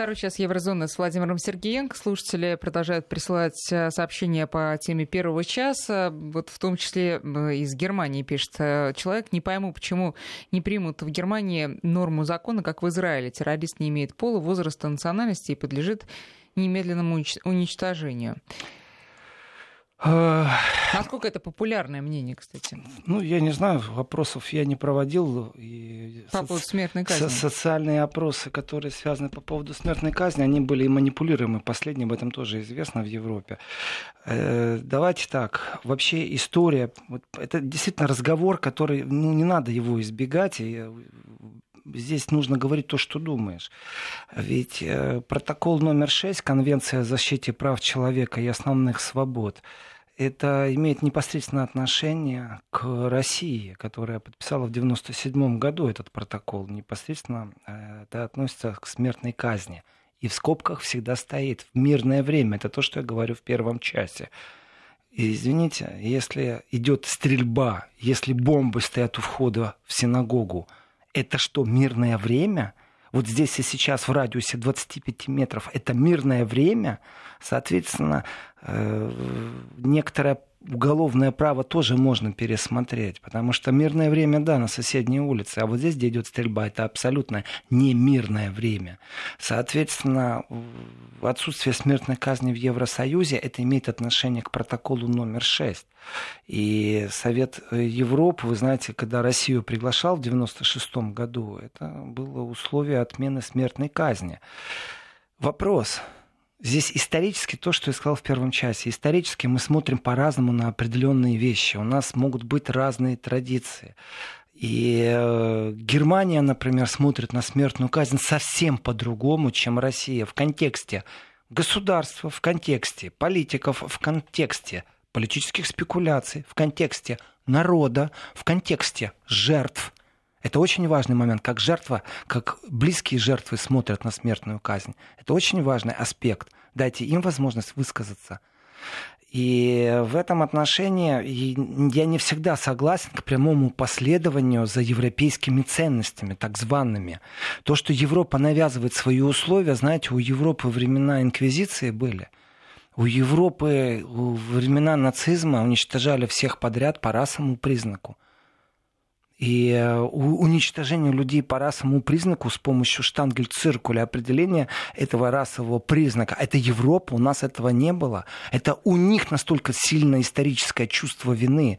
Второй час Еврозоны с Владимиром Сергеенко. Слушатели продолжают присылать э, сообщения по теме первого часа. Вот в том числе из Германии пишет э, человек. Не пойму, почему не примут в Германии норму закона, как в Израиле. Террорист не имеет пола, возраста, национальности и подлежит немедленному уничтожению. Э, Насколько это популярное мнение, кстати? Ну, я не знаю, вопросов я не проводил. И по поводу смертной казни? Социальные опросы, которые связаны по поводу смертной казни, они были и манипулируемы. Последнее об этом тоже известно в Европе. Э, давайте так. Вообще история, вот это действительно разговор, который, ну, не надо его избегать. И здесь нужно говорить то, что думаешь. Ведь э, протокол номер 6, Конвенция о защите прав человека и основных свобод, это имеет непосредственное отношение к России, которая подписала в 1997 году этот протокол. Непосредственно э, это относится к смертной казни. И в скобках всегда стоит в мирное время. Это то, что я говорю в первом часе. И извините, если идет стрельба, если бомбы стоят у входа в синагогу, это что, мирное время? Вот здесь и сейчас в радиусе 25 метров это мирное время, соответственно, э, некоторое уголовное право тоже можно пересмотреть, потому что мирное время, да, на соседней улице, а вот здесь, где идет стрельба, это абсолютно не мирное время. Соответственно, отсутствие смертной казни в Евросоюзе, это имеет отношение к протоколу номер 6. И Совет Европы, вы знаете, когда Россию приглашал в 1996 году, это было условие отмены смертной казни. Вопрос, Здесь исторически то, что я сказал в первом часе. Исторически мы смотрим по-разному на определенные вещи. У нас могут быть разные традиции. И э, Германия, например, смотрит на смертную казнь совсем по-другому, чем Россия. В контексте государства, в контексте политиков, в контексте политических спекуляций, в контексте народа, в контексте жертв – это очень важный момент, как жертва, как близкие жертвы смотрят на смертную казнь. Это очень важный аспект. Дайте им возможность высказаться. И в этом отношении я не всегда согласен к прямому последованию за европейскими ценностями, так зваными. То, что Европа навязывает свои условия, знаете, у Европы времена инквизиции были. У Европы времена нацизма уничтожали всех подряд по расовому признаку. И э, уничтожение людей по расовому признаку с помощью штангель-циркуля определения этого расового признака. Это Европа, у нас этого не было. Это у них настолько сильное историческое чувство вины.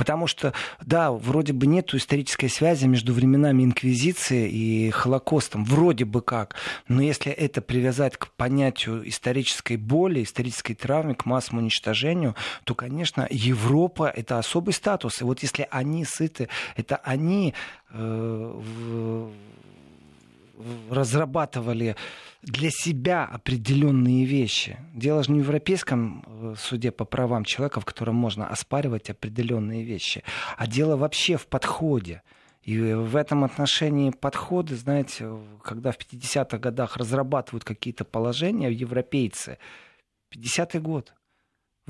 Потому что, да, вроде бы нет исторической связи между временами Инквизиции и Холокостом. Вроде бы как. Но если это привязать к понятию исторической боли, исторической травмы, к массовому уничтожению, то, конечно, Европа — это особый статус. И вот если они сыты, это они э, разрабатывали для себя определенные вещи. Дело же не в Европейском э, суде по правам человека, в котором можно оспаривать определенные вещи, а дело вообще в подходе. И в этом отношении подходы, знаете, когда в 50-х годах разрабатывают какие-то положения европейцы, 50-й год,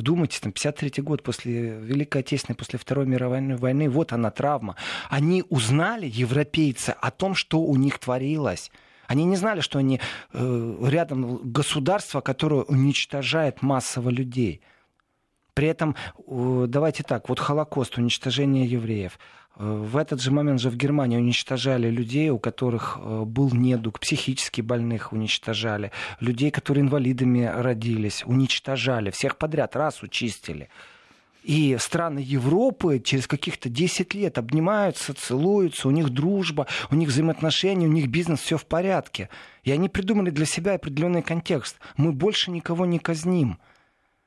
Вдумайтесь, там 53 год после Великой Отечественной, после Второй мировой войны, вот она травма. Они узнали, европейцы, о том, что у них творилось. Они не знали, что они э, рядом государство, которое уничтожает массово людей. При этом, давайте так, вот Холокост, уничтожение евреев. Э, в этот же момент же в Германии уничтожали людей, у которых э, был недуг, психически больных уничтожали, людей, которые инвалидами родились, уничтожали, всех подряд раз учистили. И страны Европы через каких-то 10 лет обнимаются, целуются, у них дружба, у них взаимоотношения, у них бизнес, все в порядке. И они придумали для себя определенный контекст. Мы больше никого не казним.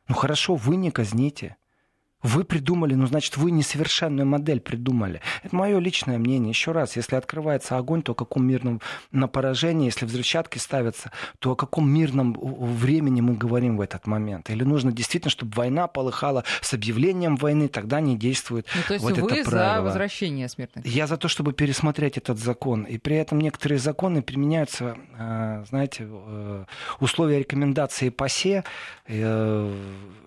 Ну хорошо, вы не казните. Вы придумали, ну, значит, вы несовершенную модель придумали. Это мое личное мнение. Еще раз, если открывается огонь, то о каком мирном на поражении, если взрывчатки ставятся, то о каком мирном времени мы говорим в этот момент? Или нужно действительно, чтобы война полыхала с объявлением войны, тогда не действует ну, то есть вот вы это правило. за возвращение смертных? Я за то, чтобы пересмотреть этот закон. И при этом некоторые законы применяются, э, знаете, э, условия рекомендации ПАСЕ. Э,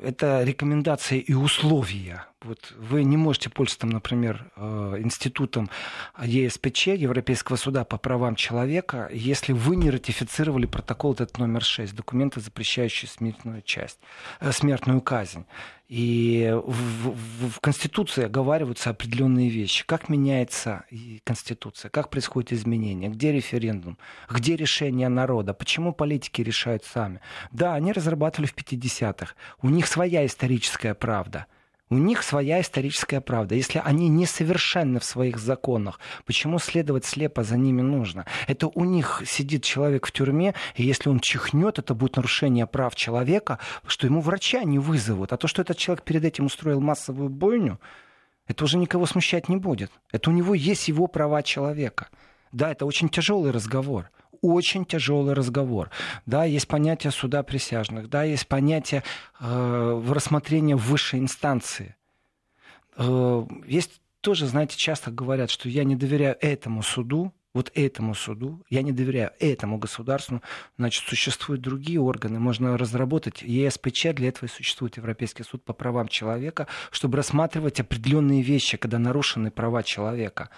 это рекомендации и условия условия. Вот вы не можете пользоваться, например, э, институтом ЕСПЧ, Европейского суда по правам человека, если вы не ратифицировали протокол этот номер 6, документы, запрещающие смертную часть, э, смертную казнь. И в, в, в Конституции оговариваются определенные вещи. Как меняется Конституция, как происходит изменение, где референдум, где решение народа, почему политики решают сами. Да, они разрабатывали в 50-х. У них своя историческая правда. У них своя историческая правда. Если они несовершенны в своих законах, почему следовать слепо за ними нужно? Это у них сидит человек в тюрьме, и если он чихнет, это будет нарушение прав человека, что ему врача не вызовут. А то, что этот человек перед этим устроил массовую бойню, это уже никого смущать не будет. Это у него есть его права человека. Да, это очень тяжелый разговор очень тяжелый разговор. Да, есть понятие суда присяжных, да, есть понятие э, рассмотрения высшей инстанции. Э, есть тоже, знаете, часто говорят, что я не доверяю этому суду, вот этому суду, я не доверяю этому государству, значит, существуют другие органы, можно разработать ЕСПЧ, для этого и существует Европейский суд по правам человека, чтобы рассматривать определенные вещи, когда нарушены права человека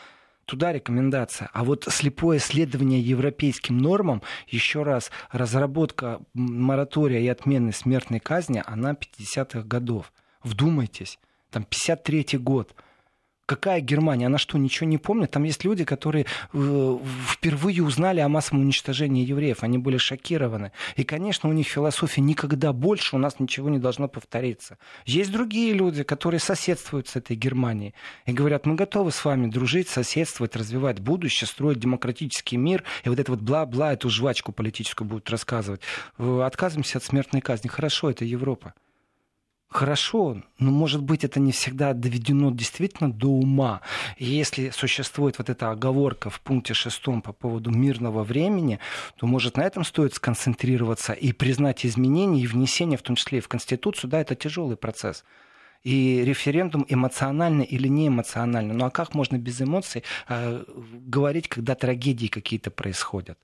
туда рекомендация. А вот слепое следование европейским нормам, еще раз, разработка моратория и отмены смертной казни, она 50-х годов. Вдумайтесь, там 53-й год – Какая Германия? Она что, ничего не помнит? Там есть люди, которые э, впервые узнали о массовом уничтожении евреев. Они были шокированы. И, конечно, у них философия никогда больше у нас ничего не должно повториться. Есть другие люди, которые соседствуют с этой Германией. И говорят, мы готовы с вами дружить, соседствовать, развивать будущее, строить демократический мир. И вот это вот бла-бла, эту жвачку политическую будут рассказывать. Отказываемся от смертной казни. Хорошо, это Европа. Хорошо, но, может быть, это не всегда доведено действительно до ума. И если существует вот эта оговорка в пункте шестом по поводу мирного времени, то, может, на этом стоит сконцентрироваться и признать изменения и внесение, в том числе и в Конституцию, да, это тяжелый процесс. И референдум эмоционально или не эмоционально. Ну а как можно без эмоций э, говорить, когда трагедии какие-то происходят?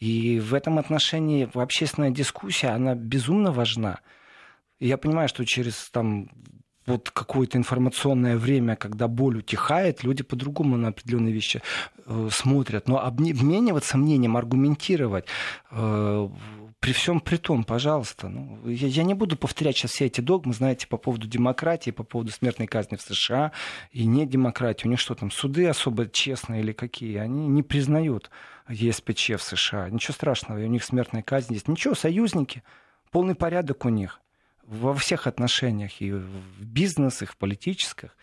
И в этом отношении общественная дискуссия, она безумно важна. Я понимаю, что через там вот какое-то информационное время, когда боль утихает, люди по-другому на определенные вещи э, смотрят. Но обмениваться мнением, аргументировать э, при всем при том, пожалуйста, ну, я, я не буду повторять сейчас все эти догмы, знаете, по поводу демократии, по поводу смертной казни в США и не демократии. У них что там, суды особо честные или какие? Они не признают ЕСПЧ в США. Ничего страшного, у них смертная казнь есть. Ничего, союзники, полный порядок у них во всех отношениях, и в бизнесах, и в политических.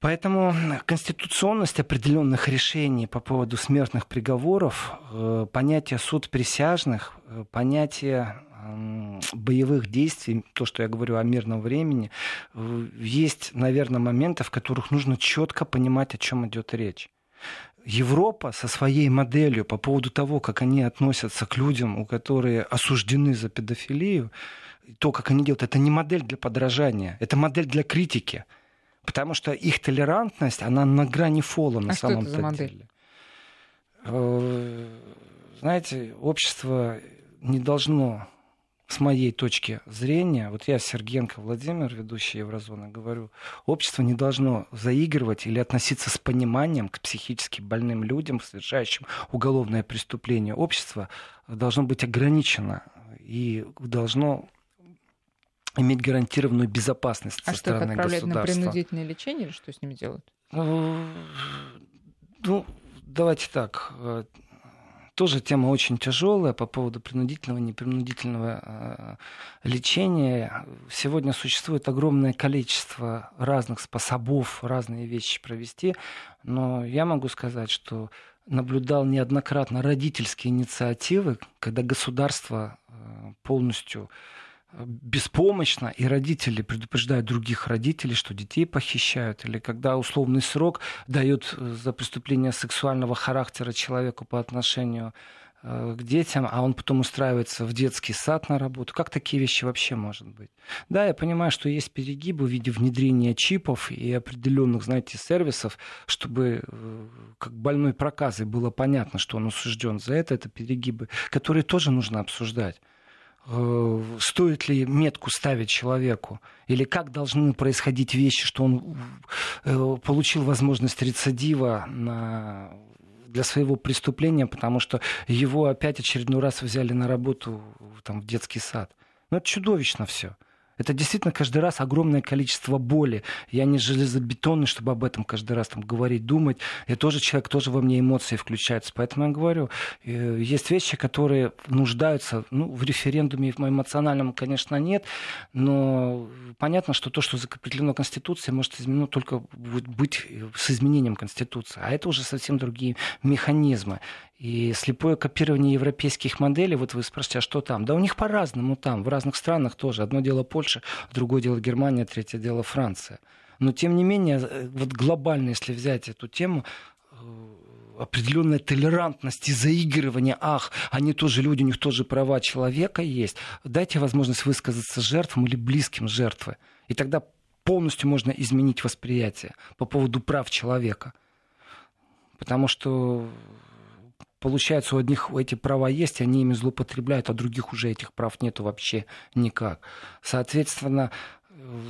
Поэтому конституционность определенных решений по поводу смертных приговоров, э, понятие суд присяжных, э, понятие боевых действий, то, что я говорю о мирном времени, э, есть, наверное, моменты, в которых нужно четко понимать, о чем идет речь. Европа со своей моделью по поводу того, как они относятся к людям, у которых осуждены за педофилию, то, как они делают, это не модель для подражания, это модель для критики. Потому что их толерантность, она на грани фола на а самом что это за модель? деле. Э, знаете, общество не должно, с моей точки зрения, вот я Сергенко Владимир, ведущий Еврозоны, говорю, общество не должно заигрывать или относиться с пониманием к психически больным людям, совершающим уголовное преступление. Общество должно быть ограничено и должно иметь гарантированную безопасность а со что, стороны отправлять государства. на принудительное лечение или что с ними делают? Ну, ну, давайте так. Э, тоже тема очень тяжелая по поводу принудительного, непринудительного э, лечения. Сегодня существует огромное количество разных способов разные вещи провести, но я могу сказать, что наблюдал неоднократно родительские инициативы, когда государство э, полностью беспомощно, и родители предупреждают других родителей, что детей похищают, или когда условный срок дают э, за преступление сексуального характера человеку по отношению э, к детям, а он потом устраивается в детский сад на работу. Как такие вещи вообще может быть? Да, я понимаю, что есть перегибы в виде внедрения чипов и определенных, знаете, сервисов, чтобы э, как больной проказой было понятно, что он осужден за это, это перегибы, которые тоже нужно обсуждать. Э, стоит ли метку ставить человеку, или как должны происходить вещи, что он э, получил возможность рецидива на для своего преступления, потому что его опять очередной раз взяли на работу там, в детский сад. Ну, это чудовищно все. Это действительно каждый раз огромное количество боли. Я не железобетонный, чтобы об этом каждый раз там говорить, думать. Я тоже человек, тоже во мне эмоции включаются. Поэтому я говорю, э, есть вещи, которые нуждаются ну, в референдуме, в моем эмоциональном, конечно, нет. Но понятно, что то, что закреплено Конституцией, может изменено только быть с изменением Конституции. А это уже совсем другие механизмы. И слепое копирование европейских моделей, вот вы спрашиваете, а что там? Да у них по-разному там, в разных странах тоже. Одно дело Польша, другое дело Германия, третье дело Франция. Но тем не менее, э, вот глобально, если взять эту тему, э, определенная толерантность и заигрывание, ах, они тоже люди, у них тоже права человека есть. Дайте возможность высказаться жертвам или близким жертвы. И тогда полностью можно изменить восприятие по поводу прав человека. Потому что получается, у одних эти права есть, они ими злоупотребляют, а других уже этих прав нету вообще никак. Соответственно, э,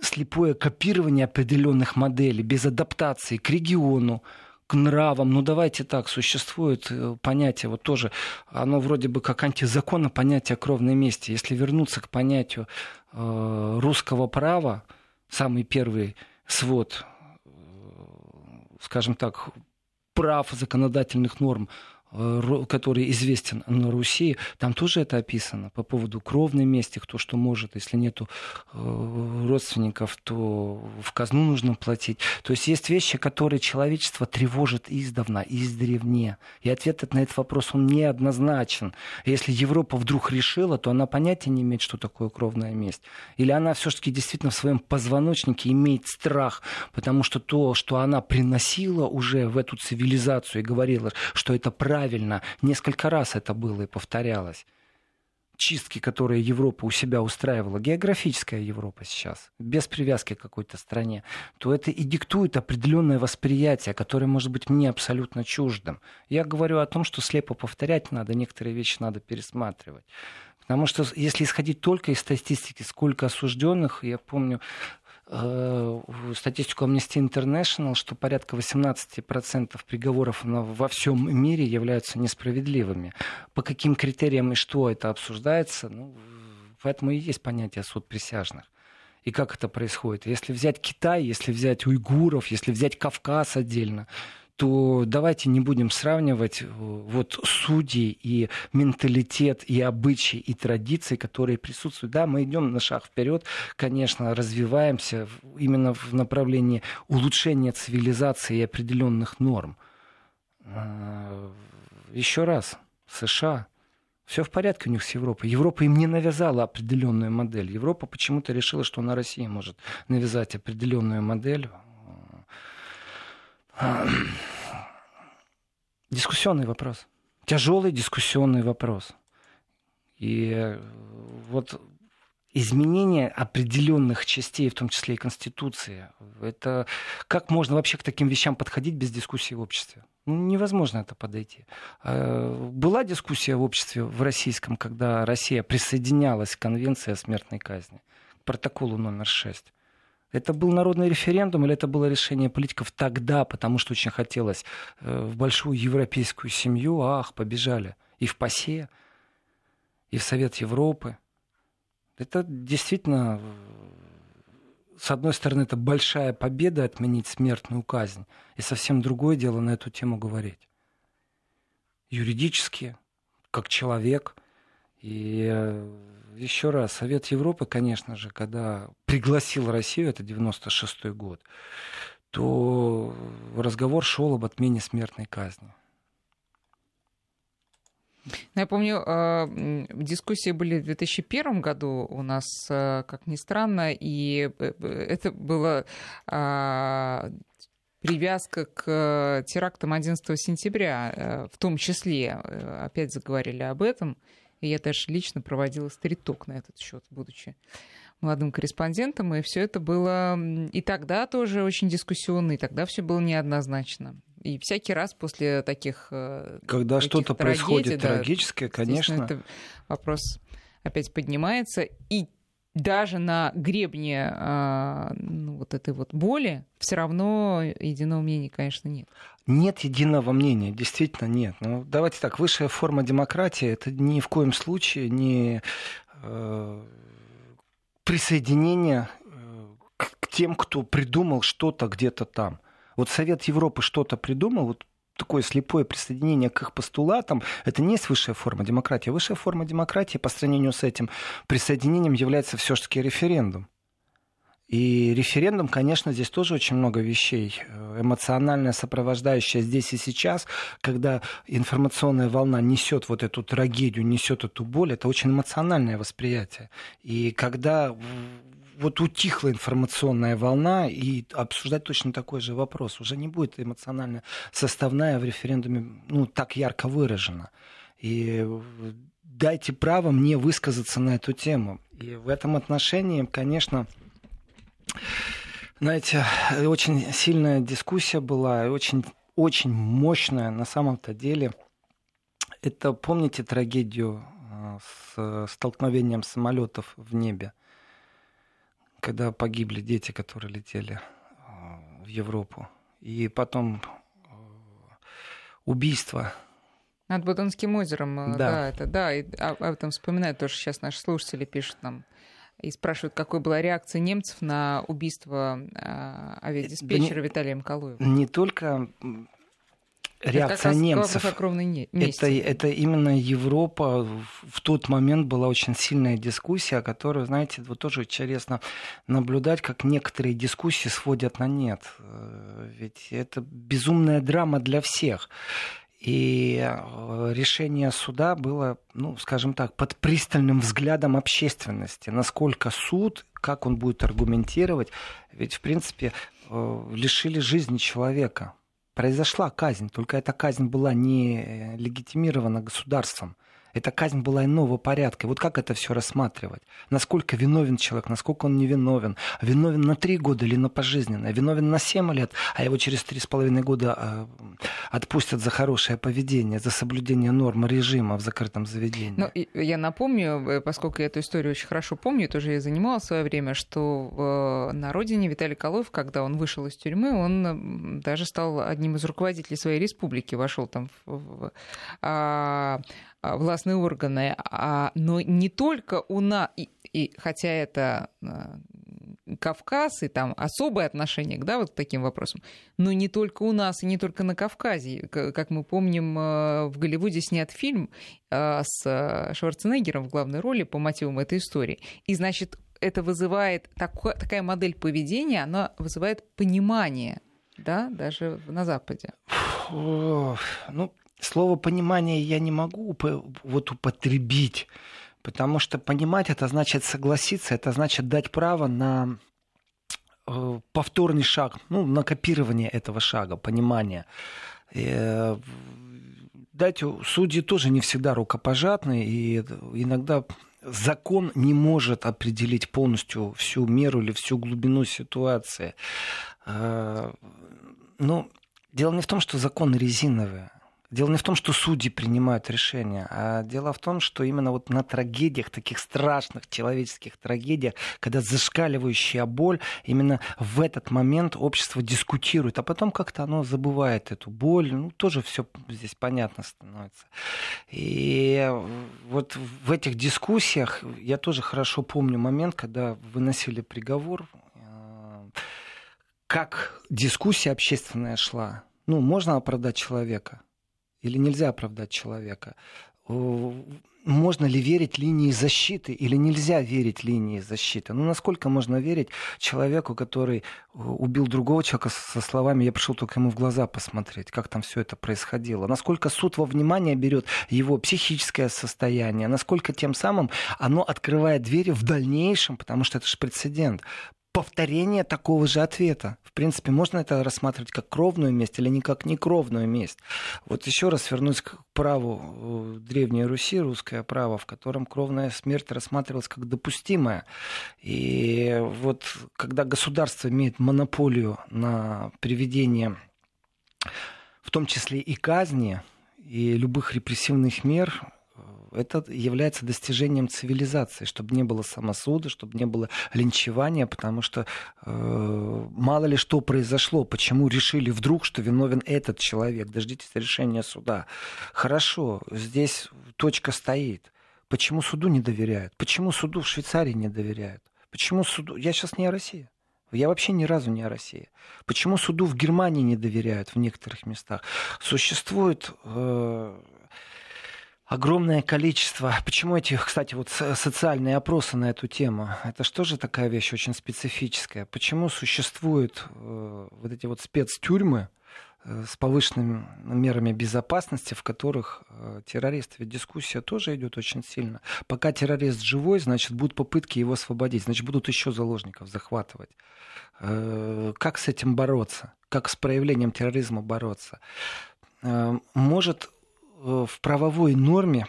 слепое копирование определенных моделей без адаптации к региону, к нравам. Ну, давайте так, существует э, понятие, вот тоже, оно вроде бы как антизаконно понятие кровной мести. Если вернуться к понятию э, русского права, самый первый свод, э, скажем так, прав законодательных норм который известен на Руси, там тоже это описано по поводу кровной мести, кто что может, если нету э, родственников, то в казну нужно платить. То есть есть вещи, которые человечество тревожит издавна, издревне. И ответ на этот вопрос, он неоднозначен. Если Европа вдруг решила, то она понятия не имеет, что такое кровная месть. Или она все-таки действительно в своем позвоночнике имеет страх, потому что то, что она приносила уже в эту цивилизацию и говорила, что это правильно, правильно. Несколько раз это было и повторялось. Чистки, которые Европа у себя устраивала, географическая Европа сейчас, без привязки к какой-то стране, то это и диктует определенное восприятие, которое может быть мне абсолютно чуждым. Я говорю о том, что слепо повторять надо, некоторые вещи надо пересматривать. Потому что если исходить только из статистики, сколько осужденных, я помню, статистику Amnesty International, что порядка 18% приговоров во всем мире являются несправедливыми. По каким критериям и что это обсуждается, ну, поэтому и есть понятие суд присяжных. И как это происходит? Если взять Китай, если взять уйгуров, если взять Кавказ отдельно, то давайте не будем сравнивать э, вот судьи и менталитет, и обычаи, и традиции, которые присутствуют. Да, мы идем на шаг вперед, конечно, развиваемся именно в направлении улучшения цивилизации и определенных норм. А, Еще раз, США, все в порядке у них с Европой. Европа им не навязала определенную модель. Европа почему-то решила, что на России может навязать определенную модель Дискуссионный вопрос. Тяжелый дискуссионный вопрос. И э, вот изменение определенных частей, в том числе и Конституции, это как можно вообще к таким вещам подходить без дискуссии в обществе? Ну, невозможно это подойти. А, была дискуссия в обществе в российском, когда Россия присоединялась к Конвенции о смертной казни, к протоколу номер 6. Это был народный референдум или это было решение политиков тогда, потому что очень хотелось э, в большую европейскую семью, ах, побежали. И в ПАСЕ, и в Совет Европы. Это действительно, с одной стороны, это большая победа отменить смертную казнь, и совсем другое дело на эту тему говорить. Юридически, как человек, и э, еще раз, Совет Европы, конечно же, когда пригласил Россию, это 96 год, то разговор шел об отмене смертной казни. Я помню, э, дискуссии были в 2001 году у нас, э, как ни странно, и это было привязка к терактам 11 сентября, в том числе, опять заговорили об этом, и я даже лично проводила стриток на этот счет, будучи молодым корреспондентом, и все это было и тогда тоже очень дискуссионно, и тогда все было неоднозначно. И всякий раз после таких э, Когда что-то происходит да, трагическое, конечно. Это вопрос опять поднимается. И даже на гребне э, ну, вот этой вот боли все равно единого мнения, конечно, нет. Нет единого мнения, действительно нет. Ну, давайте так, высшая форма демократии это ни в коем случае не э, присоединение э, к, к тем, кто придумал что-то где-то там. Вот Совет Европы что-то придумал, вот такое слепое присоединение к их постулатам, это не есть высшая форма демократии. Высшая форма демократии по сравнению с этим присоединением является все-таки референдум. И референдум, конечно, здесь тоже очень много вещей. Эмоциональная сопровождающая здесь и сейчас, когда информационная волна несет вот эту трагедию, несет эту боль, это очень эмоциональное восприятие. И когда вот утихла информационная волна, и обсуждать точно такой же вопрос. Уже не будет эмоционально составная в референдуме ну, так ярко выражена. И дайте право мне высказаться на эту тему. И в этом отношении, конечно, знаете, очень сильная дискуссия была, очень, очень мощная на самом-то деле. Это помните трагедию а, с столкновением самолетов в небе? Когда погибли дети, которые летели а, в Европу. И потом а, убийство. Над Бутонским озером, э, да, да это да, и об этом вспоминают тоже сейчас наши слушатели пишут нам и спрашивают, какой была реакция немцев на убийство э, авиадиспетчера да не, Виталия Мкалуева. Не только реакция это немцев. Это, это именно Европа. В тот момент была очень сильная дискуссия, которую, знаете, вот тоже интересно наблюдать, как некоторые дискуссии сводят на нет. Э, ведь это безумная драма для всех. И э, решение суда было, ну, скажем так, под пристальным взглядом общественности. Насколько суд, как он будет аргументировать. Ведь, в принципе, э, лишили жизни человека произошла казнь, только эта казнь была не э, легитимирована государством. Эта казнь была иного порядка. Вот как это все рассматривать? Насколько виновен человек, насколько он не виновен? На три года или на пожизненное? Виновен на семь лет, а его через три с половиной года э, отпустят за хорошее поведение, за соблюдение норм режима в закрытом заведении. Ну, я напомню, э, поскольку я эту историю очень хорошо помню, тоже я занималась в свое время, что на родине Виталий Колов, когда он вышел из тюрьмы, он даже стал одним из руководителей своей республики, вошел там в, а, а, властные органы, а, но не только у нас, и, и, хотя это а, Кавказ и там особое отношение да, вот к таким вопросам, но не только у нас и не только на Кавказе. Как мы помним, в Голливуде снят фильм с Шварценеггером в главной роли по мотивам этой истории. И, значит, это вызывает, такая модель поведения, она вызывает понимание да, даже на Западе. Ну, Слово понимание я не могу вот употребить, потому что понимать это значит согласиться, это значит дать право на э, повторный шаг, ну, на копирование этого шага, понимание. Э, дать судьи тоже не всегда рукопожатные, и иногда закон не может определить полностью всю меру или всю глубину ситуации. Э, но дело не в том, что законы резиновые. Дело не в том, что судьи принимают решения, а дело в том, что именно вот на трагедиях, таких страшных человеческих трагедиях, когда зашкаливающая боль, именно в этот момент общество дискутирует, а потом как-то оно забывает эту боль, ну, тоже все здесь понятно становится. И вот в этих дискуссиях я тоже хорошо помню момент, когда выносили приговор, э, как дискуссия общественная шла. Ну, можно оправдать человека – или нельзя оправдать человека? Можно ли верить линии защиты или нельзя верить линии защиты? Ну, насколько можно верить человеку, который убил другого человека со словами «я пришел только ему в глаза посмотреть», как там все это происходило? Насколько суд во внимание берет его психическое состояние? Насколько тем самым оно открывает двери в дальнейшем, потому что это же прецедент, повторение такого же ответа. В принципе, можно это рассматривать как кровную месть или не как некровную месть. Вот еще раз вернусь к праву э, Древней Руси, русское право, в котором кровная смерть рассматривалась как допустимая. И вот когда государство имеет монополию на приведение в том числе и казни, и любых репрессивных мер, это является достижением цивилизации, чтобы не было самосуда, чтобы не было линчевания, потому что э, мало ли что произошло, почему решили вдруг, что виновен этот человек. Дождитесь решения суда. Хорошо, здесь точка стоит. Почему суду не доверяют? Почему суду в Швейцарии не доверяют? Почему суду... Я сейчас не о России. Я вообще ни разу не о России. Почему суду в Германии не доверяют в некоторых местах? Существует э, огромное количество. Почему эти, кстати, вот социальные опросы на эту тему? Это что же такая вещь очень специфическая? Почему существуют э, вот эти вот спецтюрьмы э, с повышенными мерами безопасности, в которых э, террорист, ведь дискуссия тоже идет очень сильно. Пока террорист живой, значит, будут попытки его освободить, значит, будут еще заложников захватывать. Э, как с этим бороться? Как с проявлением терроризма бороться? Э, может в правовой норме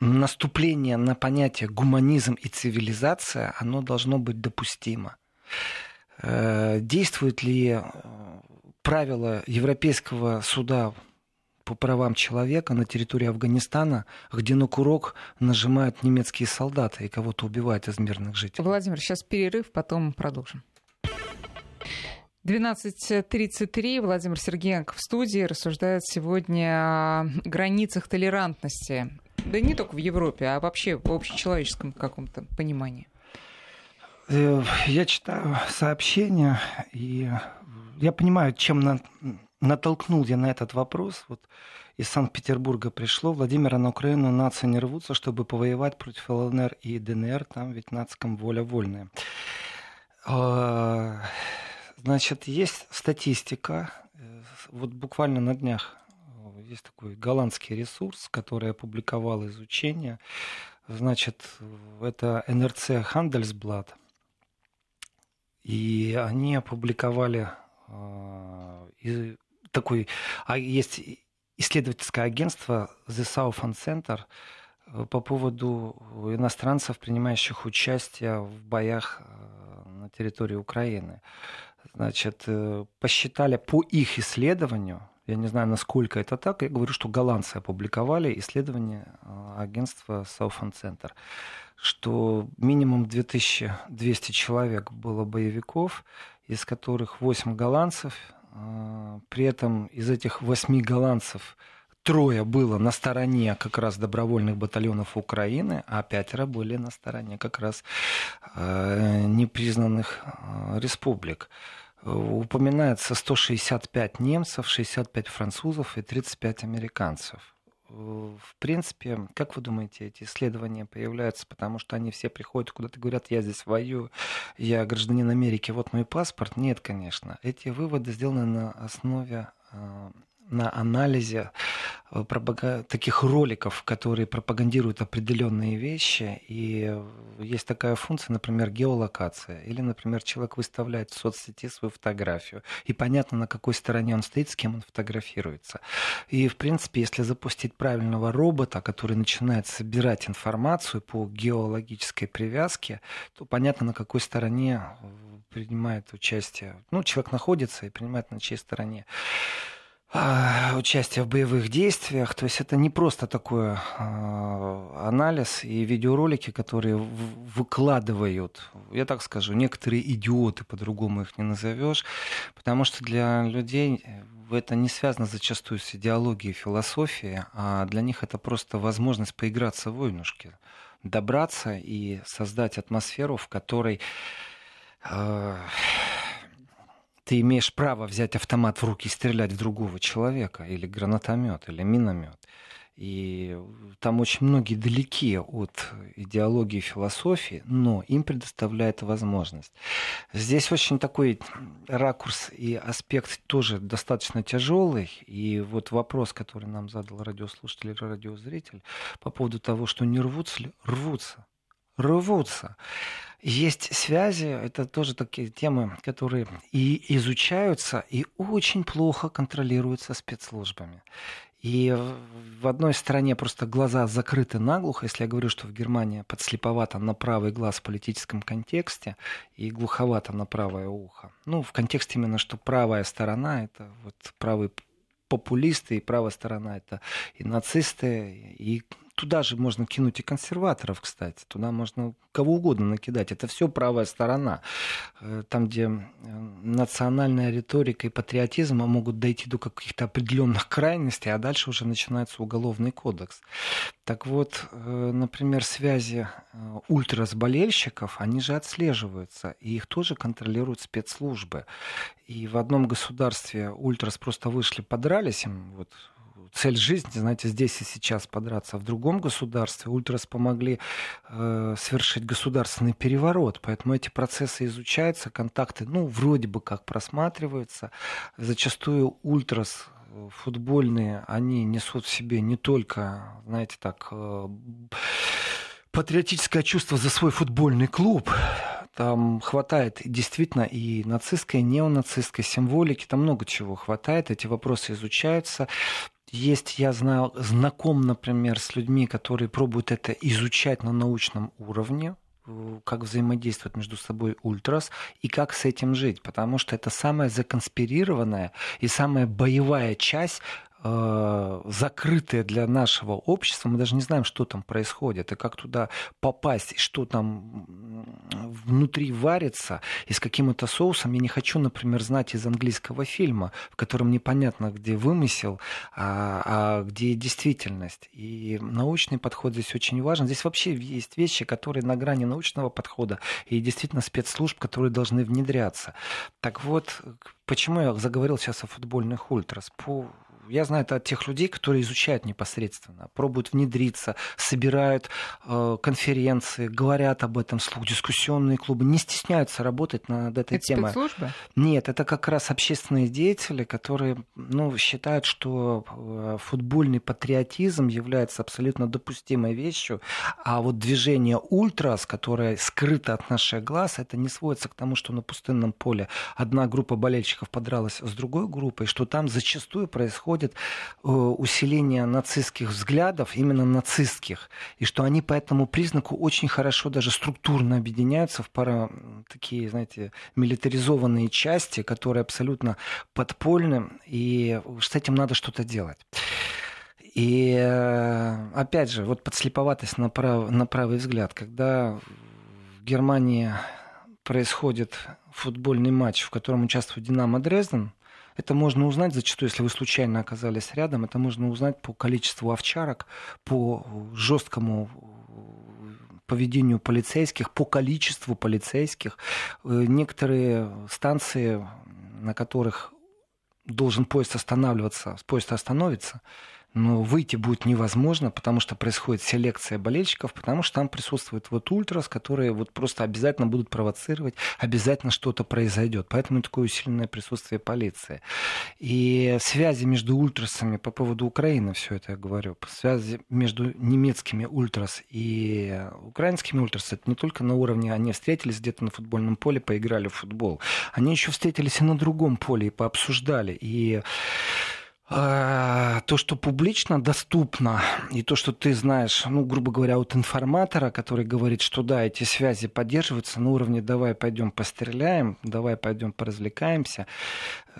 наступление на понятие гуманизм и цивилизация, оно должно быть допустимо. Э, действует ли э, правило Европейского суда по правам человека на территории Афганистана, где на курок нажимают немецкие солдаты и кого-то убивают из мирных жителей. Владимир, сейчас перерыв, потом продолжим. 12.33. Владимир Сергеенко в студии рассуждает сегодня о границах толерантности. Да не только в Европе, а вообще в общечеловеческом каком-то понимании. Э, я читаю сообщения, и я понимаю, чем на, натолкнул я на этот вопрос. Вот из Санкт-Петербурга пришло. Владимира на Украину нации не рвутся, чтобы повоевать против ЛНР и ДНР. Там ведь нацикам воля вольная. Значит, есть статистика. Э, вот буквально на днях э, есть такой голландский ресурс, который опубликовал изучение. Значит, это НРЦ Handelsblad. И они опубликовали э, такой... А есть исследовательское агентство The Southern Center э, по поводу иностранцев, принимающих участие в боях на территории Украины значит, э, посчитали по их исследованию, я не знаю, насколько это так, я говорю, что голландцы опубликовали исследование э, агентства Southern Center, что минимум 2200 человек было боевиков, из которых 8 голландцев, э, при этом из этих 8 голландцев трое было на стороне как раз добровольных батальонов Украины, а пятеро были на стороне как раз непризнанных республик. Упоминается 165 немцев, 65 французов и 35 американцев. В принципе, как вы думаете, эти исследования появляются, потому что они все приходят куда-то говорят, я здесь воюю, я гражданин Америки, вот мой паспорт? Нет, конечно. Эти выводы сделаны на основе э, на анализе э, таких роликов, которые пропагандируют определенные вещи. И есть такая функция, например, геолокация. Или, например, человек выставляет в соцсети свою фотографию. И понятно, на какой стороне он стоит, с кем он фотографируется. И, в принципе, если запустить правильного робота, который начинает собирать информацию по геологической привязке, то понятно, на какой стороне принимает участие. Ну, человек находится и принимает на чьей стороне. А, участие в боевых действиях. То есть это не просто такой а, анализ и видеоролики, которые выкладывают, я так скажу, некоторые идиоты, по-другому их не назовешь, потому что для людей это не связано зачастую с идеологией, философией, а для них это просто возможность поиграться в войнушки, добраться и создать атмосферу, в которой э, ты имеешь право взять автомат в руки и стрелять в другого человека, или гранатомет, или миномет. И там очень многие далеки от идеологии философии, но им предоставляет возможность. Здесь очень такой ракурс и аспект тоже достаточно тяжелый. И вот вопрос, который нам задал радиослушатель или радиозритель по поводу того, что не рвутся ли, рвутся. Рвутся. Есть связи, это тоже такие темы, которые и изучаются, и очень плохо контролируются спецслужбами. И в одной стране просто глаза закрыты наглухо, если я говорю, что в Германии подслеповато на правый глаз в политическом контексте и глуховато на правое ухо. Ну, в контексте именно, что правая сторона — это вот правый популисты, и правая сторона это и нацисты, и Туда же можно кинуть и консерваторов, кстати. Туда можно кого угодно накидать. Это все правая сторона. Э, там, где э, национальная риторика и патриотизм могут дойти до каких-то определенных крайностей, а дальше уже начинается уголовный кодекс. Так вот, э, например, связи ультрасболельщиков, они же отслеживаются, и их тоже контролируют спецслужбы. И в одном государстве ультрас просто вышли, подрались им, вот цель жизни, знаете, здесь и сейчас подраться. В другом государстве ультрас помогли э, совершить государственный переворот. Поэтому эти процессы изучаются, контакты, ну, вроде бы как просматриваются. Зачастую ультрас э, футбольные, они несут в себе не только, знаете, так, э, патриотическое чувство за свой футбольный клуб, там хватает действительно и нацистской, и неонацистской символики, там много чего хватает, эти вопросы изучаются. Есть, я знаю, знаком, например, с людьми, которые пробуют это изучать на научном уровне, как взаимодействуют между собой ультрас и как с этим жить, потому что это самая законспирированная и самая боевая часть э, закрытая для нашего общества, мы даже не знаем, что там происходит, и как туда попасть, и что там внутри варится, и с каким это соусом. Я не хочу, например, знать из английского фильма, в котором непонятно, где вымысел, а, а где действительность. И научный подход здесь очень важен. Здесь вообще есть вещи, которые на грани научного подхода и действительно спецслужб, которые должны внедряться. Так вот, почему я заговорил сейчас о футбольных ультрас? По я знаю это от тех людей, которые изучают непосредственно, пробуют внедриться, собирают э, конференции, говорят об этом слух, дискуссионные клубы, не стесняются работать над этой это темой. Спецслужбы? Нет, это как раз общественные деятели, которые ну, считают, что э, футбольный патриотизм является абсолютно допустимой вещью, а вот движение ультрас, которое скрыто от наших глаз, это не сводится к тому, что на пустынном поле одна группа болельщиков подралась с другой группой, что там зачастую происходит происходит э, усиление нацистских взглядов, именно нацистских, и что они по этому признаку очень хорошо даже структурно объединяются в пара такие, знаете, милитаризованные части, которые абсолютно подпольны, и с этим надо что-то делать. И э, опять же, вот подслеповатость на, прав, на правый взгляд, когда в Германии происходит футбольный матч, в котором участвует Динамо Дрезден, это можно узнать зачастую, если вы случайно оказались рядом, это можно узнать по количеству овчарок, по жесткому поведению полицейских, по количеству полицейских. Э, некоторые станции, на которых должен поезд останавливаться, поезд остановится, но выйти будет невозможно, потому что происходит селекция болельщиков, потому что там присутствуют вот ультрас, которые вот просто обязательно будут провоцировать, обязательно что-то произойдет. Поэтому такое усиленное присутствие полиции. И связи между ультрасами по поводу Украины, все это я говорю, связи между немецкими ультрас и украинскими ультрас, это не только на уровне, они встретились где-то на футбольном поле, поиграли в футбол. Они еще встретились и на другом поле, и пообсуждали. И то, что публично доступно, и то, что ты знаешь, ну, грубо говоря, от информатора, который говорит, что да, эти связи поддерживаются на уровне «давай пойдем постреляем», «давай пойдем поразвлекаемся»,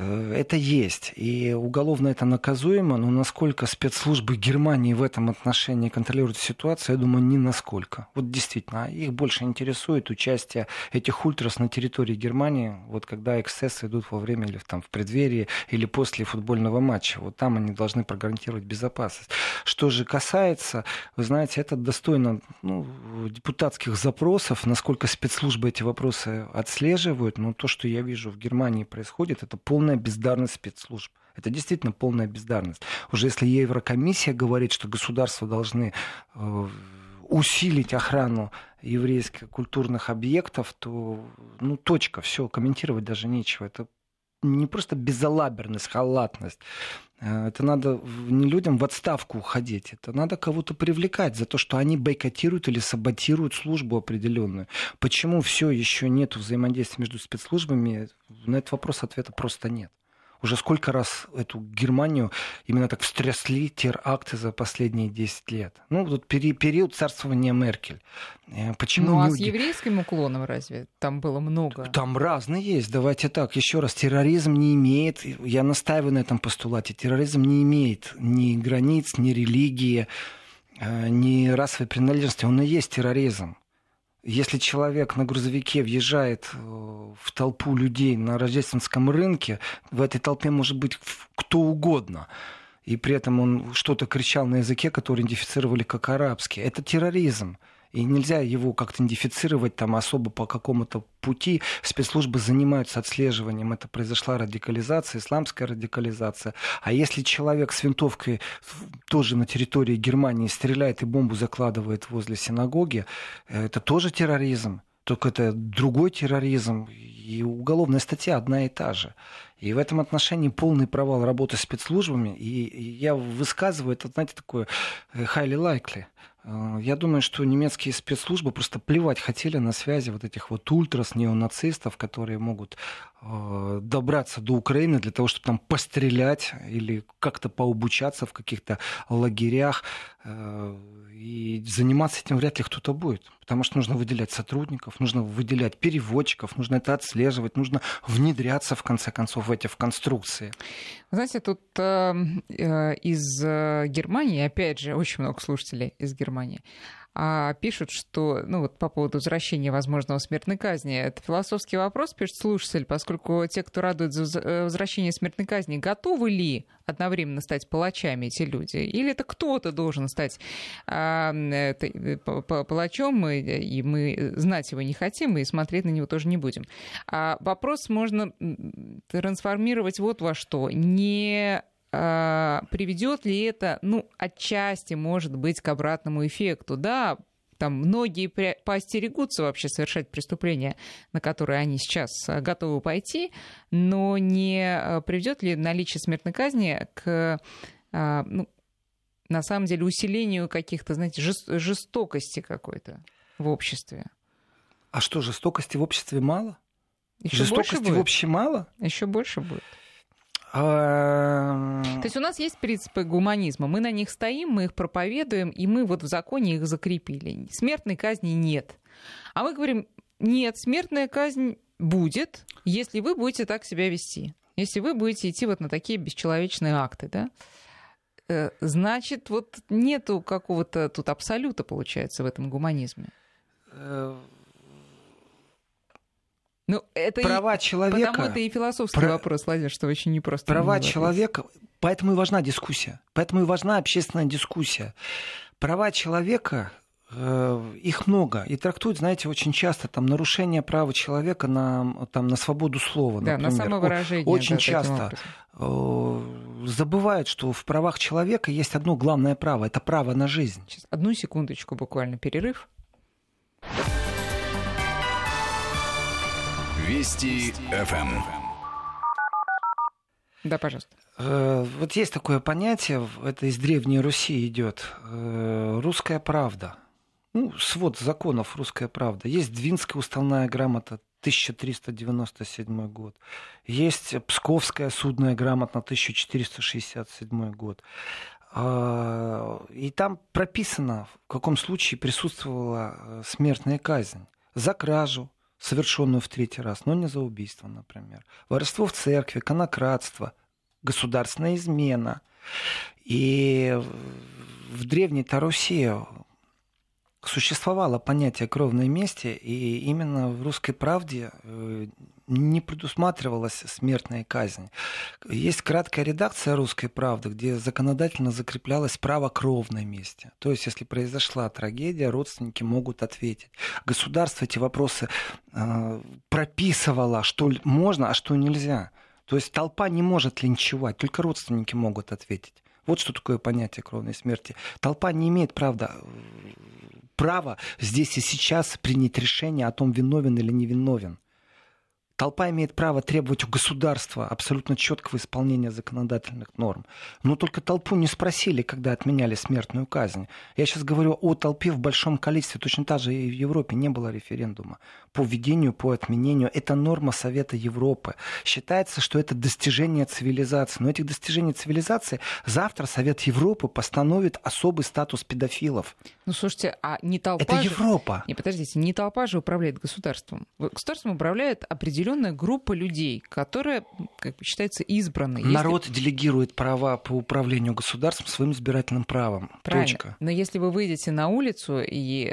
это есть. И уголовно это наказуемо, но насколько спецслужбы Германии в этом отношении контролируют ситуацию, я думаю, не насколько. Вот действительно, их больше интересует участие этих ультрас на территории Германии, вот когда эксцессы идут во время или там, в преддверии или после футбольного матча. Вот там они должны прогарантировать безопасность. Что же касается, вы знаете, это достойно ну, депутатских запросов, насколько спецслужбы эти вопросы отслеживают, но то, что я вижу в Германии происходит, это полное полная бездарность спецслужб. Это действительно полная бездарность. Уже если Еврокомиссия говорит, что государства должны э, усилить охрану еврейских культурных объектов, то ну точка, все, комментировать даже нечего. Это не просто безалаберность, халатность. Э, это надо не людям в отставку уходить, это надо кого-то привлекать за то, что они бойкотируют или саботируют службу определенную. Почему все еще нет взаимодействия между спецслужбами, на этот вопрос ответа просто нет. Уже сколько раз эту Германию именно так встрясли теракты за последние 10 лет. Ну, вот пери- период царствования Меркель. Э, почему ну, а не... с еврейским уклоном разве? Там было много. Там разные есть. Давайте так, еще раз. Терроризм не имеет, я настаиваю на этом постулате, терроризм не имеет ни границ, ни религии, э, ни расовой принадлежности. Он и есть терроризм. Если человек на грузовике въезжает э, в толпу людей на рождественском рынке, в этой толпе может быть кто угодно. И при этом он что-то кричал на языке, который идентифицировали как арабский. Это терроризм и нельзя его как-то идентифицировать там особо по какому-то пути. Спецслужбы занимаются отслеживанием. Это произошла радикализация, исламская радикализация. А если человек с винтовкой тоже на территории Германии стреляет и бомбу закладывает возле синагоги, это тоже терроризм. Только это другой терроризм, и уголовная статья одна и та же. И в этом отношении полный провал работы спецслужбами. И я высказываю это, знаете, такое э, highly likely. Э, я думаю, что немецкие спецслужбы просто плевать хотели на связи вот этих вот ультрас, неонацистов, которые могут э, добраться до Украины для того, чтобы там пострелять или как-то пообучаться в каких-то лагерях. Э, и заниматься этим вряд ли кто-то будет. Потому что нужно выделять сотрудников, нужно выделять переводчиков, нужно это отслеживать, нужно внедряться, в конце концов, в эти в конструкции. Знаете, тут э, из Германии, опять же, очень много слушателей из Германии, а пишут, что, ну вот по поводу возвращения возможного смертной казни, это философский вопрос, пишет слушатель, поскольку те, кто радует за возвращение смертной казни, готовы ли одновременно стать палачами эти люди? Или это кто-то должен стать а, это, палачом, и, мы знать его не хотим, и смотреть на него тоже не будем. А вопрос можно трансформировать вот во что. Не приведет ли это, ну, отчасти, может быть, к обратному эффекту, да, там многие поостерегутся вообще совершать преступления, на которые они сейчас а, готовы пойти, но не а, приведет ли наличие смертной казни к, ну, на самом деле, усилению каких-то, знаете, жестокости какой-то в обществе? А что, жестокости в обществе мало? Еще жестокости в общем мало? Еще больше будет. То есть у нас есть принципы гуманизма, мы на них стоим, мы их проповедуем, и мы вот в законе их закрепили. Смертной казни нет. А мы говорим, нет, смертная казнь будет, если вы будете так себя вести. Если вы будете идти вот на такие бесчеловечные акты, да? Э, значит, вот нету какого-то тут абсолюта, получается, в этом гуманизме. Ну, это права и, человека... Потому это и философский про... вопрос, Владимир, что очень непросто. Права человека... Поэтому и важна дискуссия. Поэтому и важна общественная дискуссия. Права человека э, их много. И трактуют, знаете, очень часто там нарушение права человека на, там, на свободу слова. Да, например. на самовыражение. Очень да, часто э, забывают, что в правах человека есть одно главное право. Это право на жизнь. Сейчас, одну секундочку буквально перерыв. Вести ФМ. Да, пожалуйста. Э, вот есть такое понятие, это из Древней Руси идет, э, русская правда. Ну, свод законов русская правда. Есть Двинская уставная грамота 1397 год. Есть Псковская судная грамота 1467 год. А, и там прописано, в каком случае присутствовала э, смертная казнь. За кражу, совершенную в третий раз, но не за убийство, например. Воровство в церкви, конократство, государственная измена. И в древней Таруси существовало понятие кровной мести, и именно в русской правде э, не предусматривалась смертная казнь. Есть краткая редакция русской правды, где законодательно закреплялось право кровной мести. То есть, если произошла трагедия, родственники могут ответить. Государство эти вопросы э, прописывало, что можно, а что нельзя. То есть толпа не может линчевать, только родственники могут ответить. Вот что такое понятие кровной смерти. Толпа не имеет, правда, права здесь и сейчас принять решение о том, виновен или не виновен. Толпа имеет право требовать у государства абсолютно четкого исполнения законодательных норм. Но только толпу не спросили, когда отменяли смертную казнь. Я сейчас говорю о толпе в большом количестве. Точно так же и в Европе не было референдума по введению, по отменению. Это норма Совета Европы. Считается, что это достижение цивилизации. Но этих достижений цивилизации завтра Совет Европы постановит особый статус педофилов. Ну, слушайте, а не толпа Это же... Европа. Не, подождите, не толпа же управляет государством. Государством управляет определенная группа людей, которая, как считается, избранной. Если- Народ делегирует права по управлению государством своим избирательным правом. Правильно. Точка. Но если вы выйдете на улицу и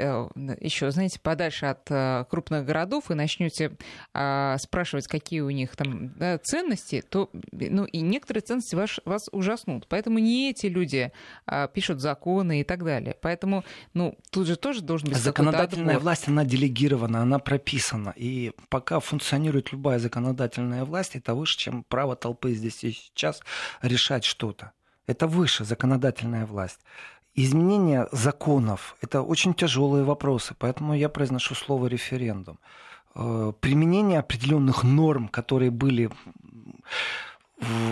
еще, знаете, подальше от э, крупных городов и начнете а, спрашивать, какие у них там да, ценности, то ну, и некоторые ценности вас, вас ужаснут. Поэтому не эти люди а, пишут законы и так далее. Поэтому, ну, тут же тоже должен быть какой-то Законодательная власть, она делегирована, она прописана. И пока функционирует любая законодательная власть, это выше, чем право толпы здесь и сейчас решать что-то. Это выше законодательная власть. Изменение законов – это очень тяжелые вопросы, поэтому я произношу слово референдум. Э, Применение определенных норм, которые были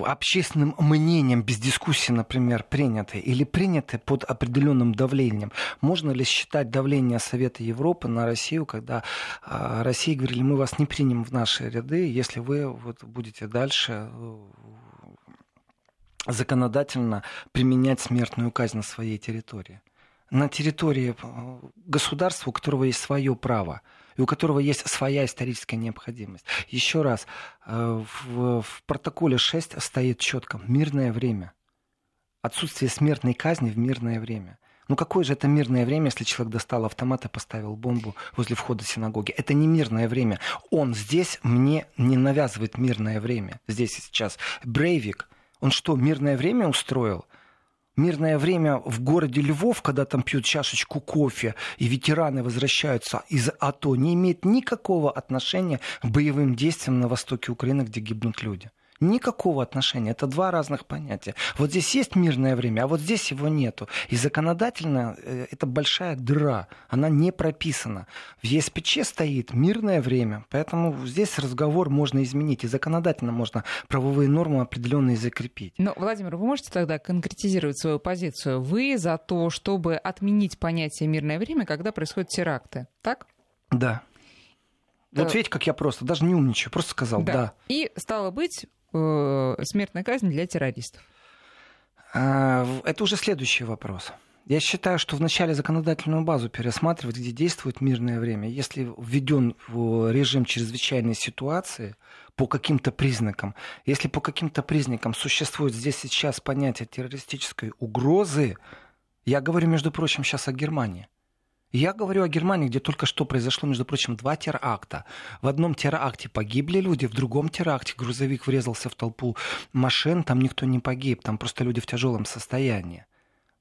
общественным мнением без дискуссии, например, приняты или приняты под определенным давлением. Можно ли считать давление Совета Европы на Россию, когда а, России говорили, мы вас не примем в наши ряды, если вы вот, будете дальше э, законодательно применять смертную казнь на своей территории? На территории э, государства, у которого есть свое право, и у которого есть своя историческая необходимость. Еще раз, э, в, в протоколе 6 стоит четко мирное время. Отсутствие смертной казни в мирное время. Ну какое же это мирное время, если человек достал автомат и поставил бомбу возле входа синагоги? Это не мирное время. Он здесь мне не навязывает мирное время. Здесь и сейчас. Брейвик, он что, мирное время устроил? Мирное время в городе Львов, когда там пьют чашечку кофе, и ветераны возвращаются из АТО, не имеет никакого отношения к боевым действиям на востоке Украины, где гибнут люди. Никакого отношения. Это два разных понятия. Вот здесь есть мирное время, а вот здесь его нету. И законодательно э, это большая дыра. Она не прописана. В ЕСПЧ стоит мирное время. Поэтому здесь разговор можно изменить. И законодательно можно правовые нормы определенные закрепить. Но, Владимир, вы можете тогда конкретизировать свою позицию? Вы за то, чтобы отменить понятие «мирное время», когда происходят теракты, так? Да. Вот Э, видите, как я просто, даже не умничаю, просто сказал да. И, стало быть, смертная казнь для террористов. А, Это уже следующий вопрос. Я считаю, что вначале законодательную базу пересматривать, где действует мирное время. Если введен режим чрезвычайной ситуации по каким-то признакам, если по каким-то признакам существует здесь сейчас понятие террористической угрозы, я говорю, между прочим, сейчас о Германии. Я говорю о Германии, где только что произошло, между прочим, два теракта. В одном теракте погибли люди, в другом теракте грузовик врезался в толпу машин, там никто не погиб, там просто люди в тяжелом состоянии.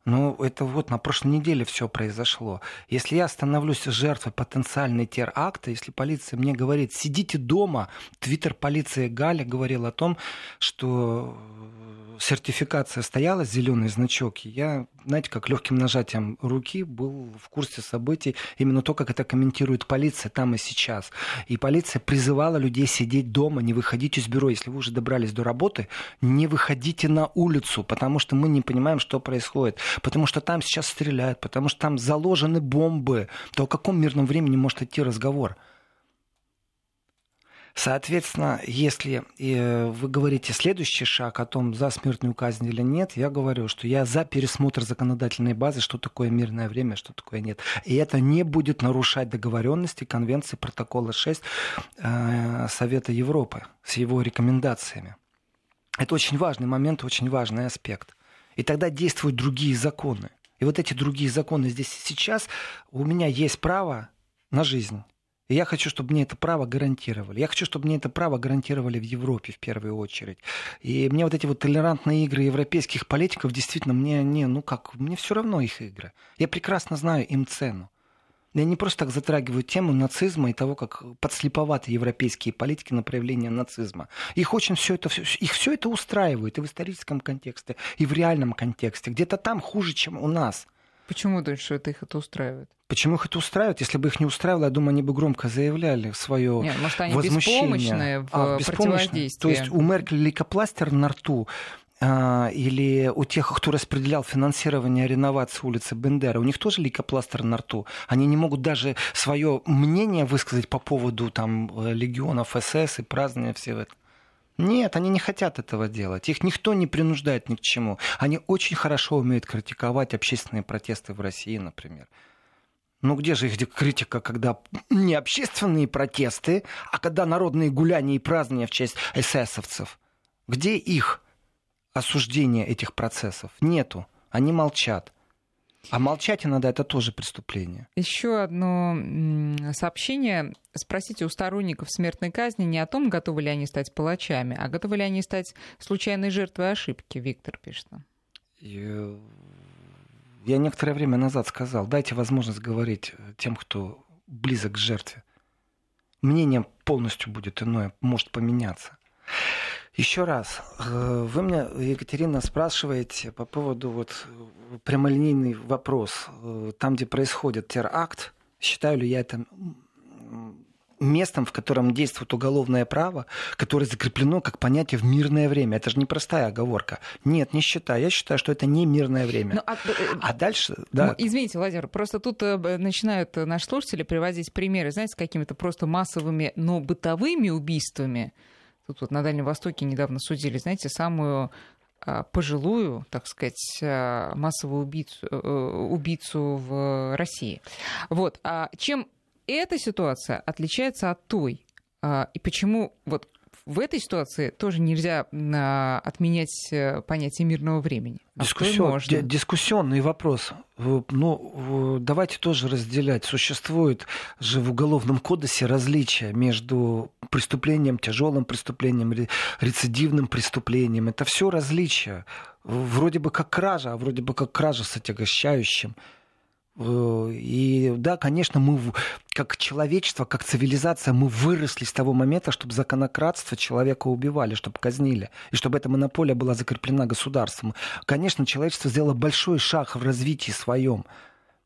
Ну, это вот на прошлой неделе все произошло. Если я становлюсь жертвой потенциальной теракта, если полиция мне говорит, сидите дома, твиттер полиции Галя говорил о том, что сертификация стояла, зеленый значок, я, знаете, как легким нажатием руки был в курсе событий, именно то, как это комментирует полиция там и сейчас. И полиция призывала людей сидеть дома, не выходить из бюро. Если вы уже добрались до работы, не выходите на улицу, потому что мы не понимаем, что происходит. Потому что там сейчас стреляют, потому что там заложены бомбы. То о каком мирном времени может идти разговор? Соответственно, если э, вы говорите следующий шаг о том, за смертную казнь или нет, я говорю, что я за пересмотр законодательной базы, что такое мирное время, что такое нет. И это не будет нарушать договоренности Конвенции протокола 6 э, Совета Европы с его рекомендациями. Это очень важный момент, очень важный аспект. И тогда действуют другие законы. И вот эти другие законы здесь и сейчас, у меня есть право на жизнь. И я хочу, чтобы мне это право гарантировали. Я хочу, чтобы мне это право гарантировали в Европе в первую очередь. И мне вот эти вот толерантные игры европейских политиков действительно мне не, ну как, мне все равно их игры. Я прекрасно знаю им цену. Я не просто так затрагиваю тему нацизма и того, как подслеповаты европейские политики на проявление нацизма. Их очень все это, их все это устраивает и в историческом контексте, и в реальном контексте. Где-то там хуже, чем у нас. Почему что это их это устраивает? Почему их это устраивает? Если бы их не устраивало, я думаю, они бы громко заявляли свое Нет, может, они возмущение. беспомощные в а. То есть у Меркель лейкопластер на рту, а, или у тех, кто распределял финансирование реновации улицы Бендера, у них тоже лейкопластер на рту. Они не могут даже свое мнение высказать по поводу там, э, легионов СС и празднования всего этого. Нет, они не хотят этого делать. Их никто не принуждает ни к чему. Они очень хорошо умеют критиковать общественные протесты в России, например. Ну где же их критика, когда не общественные протесты, а когда народные гуляния и празднования в честь эсэсовцев? Где их осуждение этих процессов? Нету. Они молчат. А молчать иногда это тоже преступление. Еще одно сообщение. Спросите у сторонников смертной казни не о том, готовы ли они стать палачами, а готовы ли они стать случайной жертвой ошибки, Виктор пишет. Я некоторое время назад сказал, дайте возможность говорить тем, кто близок к жертве. Мнение полностью будет иное, может поменяться. Еще раз, э, вы меня, Екатерина, спрашиваете по поводу вот э, прямолинейный вопрос. Э, там, где происходит теракт, считаю ли я это местом, в котором действует уголовное право, которое закреплено как понятие в мирное время. Это же не простая оговорка. Нет, не считаю. Я считаю, что это не мирное время. Ну, а, а дальше, да. Ну, извините, Владимир, просто тут начинают наши слушатели приводить примеры, знаете, с какими-то просто массовыми, но бытовыми убийствами. Тут вот на Дальнем Востоке недавно судили, знаете, самую а, пожилую, так сказать, а, массовую убийцу, э, убийцу в России. Вот. А чем эта ситуация отличается от той? А, и почему вот в этой ситуации тоже нельзя а, отменять э, понятие мирного времени. А Дискуссион, дискуссионный вопрос. Ну, давайте тоже разделять. Существует же в Уголовном кодексе различия между преступлением, тяжелым преступлением, рецидивным преступлением. Это все различия. Вроде бы как кража, а вроде бы как кража с отягощающим. Э, и да, конечно, мы как человечество, как цивилизация, мы выросли с того момента, чтобы законократство человека убивали, чтобы казнили, и чтобы эта монополия была закреплена государством. Конечно, человечество сделало большой шаг в развитии своем.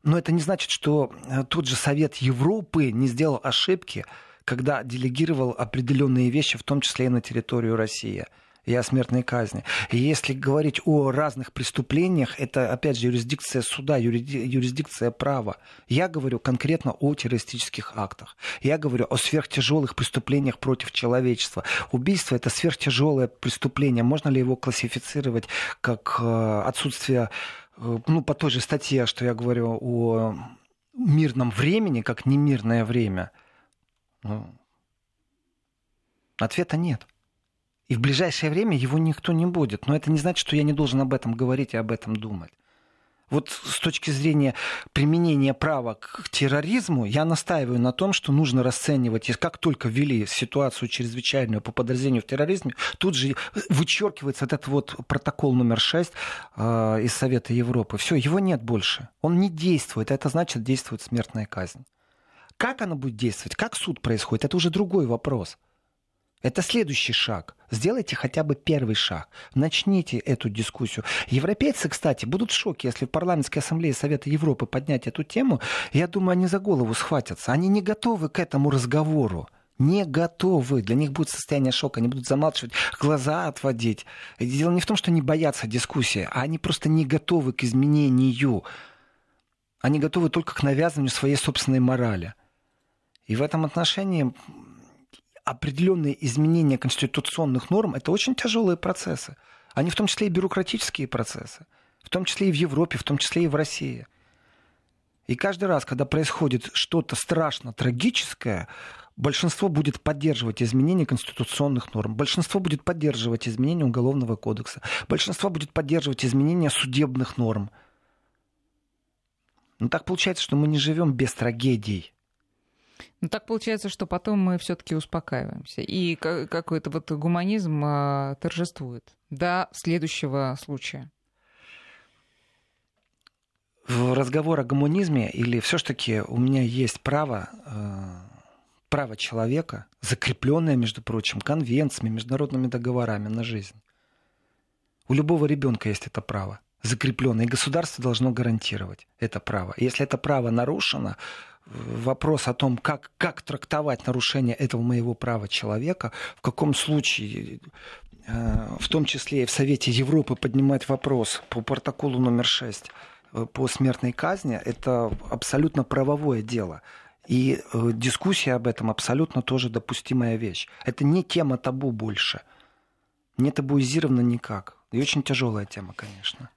Но это не значит, что э, тот же Совет Европы не сделал ошибки, когда делегировал определенные вещи, в том числе и на территорию России и о смертной казни. И если говорить о разных преступлениях, это, опять же, юрисдикция суда, юрисдикция права. Я говорю конкретно о террористических актах. Я говорю о сверхтяжелых преступлениях против человечества. Убийство – это сверхтяжелое преступление. Можно ли его классифицировать как э, отсутствие, э, ну, по той же статье, что я говорю о мирном времени, как немирное время? Ну, ответа нет. И в ближайшее время его никто не будет. Но это не значит, что я не должен об этом говорить и об этом думать. Вот с точки зрения применения права к терроризму, я настаиваю на том, что нужно расценивать, как только ввели ситуацию чрезвычайную по подразделению в терроризме, тут же вычеркивается этот вот протокол номер 6 э, из Совета Европы. Все, его нет больше. Он не действует. Это значит, действует смертная казнь. Как она будет действовать, как суд происходит, это уже другой вопрос. Это следующий шаг. Сделайте хотя бы первый шаг. Начните эту дискуссию. Европейцы, кстати, будут в шоке, если в парламентской ассамблее Совета Европы поднять эту тему. Я думаю, они за голову схватятся. Они не готовы к этому разговору. Не готовы. Для них будет состояние шока. Они будут замалчивать, глаза отводить. Дело не в том, что они боятся дискуссии, а они просто не готовы к изменению. Они готовы только к навязыванию своей собственной морали. И в этом отношении определенные изменения конституционных норм – это очень тяжелые процессы. Они в том числе и бюрократические процессы, в том числе и в Европе, в том числе и в России. И каждый раз, когда происходит что-то страшно трагическое, большинство будет поддерживать изменения конституционных норм, большинство будет поддерживать изменения Уголовного кодекса, большинство будет поддерживать изменения судебных норм. Но так получается, что мы не живем без трагедий. Ну, так получается, что потом мы все-таки успокаиваемся. И какой-то вот гуманизм а, торжествует до следующего случая. В разговор о гуманизме или все-таки у меня есть право, э, право человека, закрепленное, между прочим, конвенциями, международными договорами на жизнь. У любого ребенка есть это право. закреплено, и государство должно гарантировать это право. Если это право нарушено, вопрос о том, как, как трактовать нарушение этого моего права человека, в каком случае, э, в том числе и в Совете Европы, поднимать вопрос по протоколу номер 6 э, по смертной казни, это абсолютно правовое дело. И э, дискуссия об этом абсолютно тоже допустимая вещь. Это не тема табу больше. Не табуизировано никак. И очень тяжелая тема, конечно.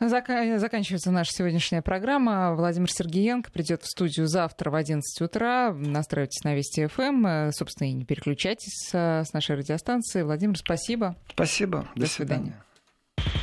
Заканчивается наша сегодняшняя программа. Владимир Сергеенко придет в студию завтра в 11 утра. Настраивайтесь на Вести ФМ. Эм. Э, собственно, и не переключайтесь с нашей радиостанции. Владимир, спасибо. Спасибо. До, До свидания. свидания.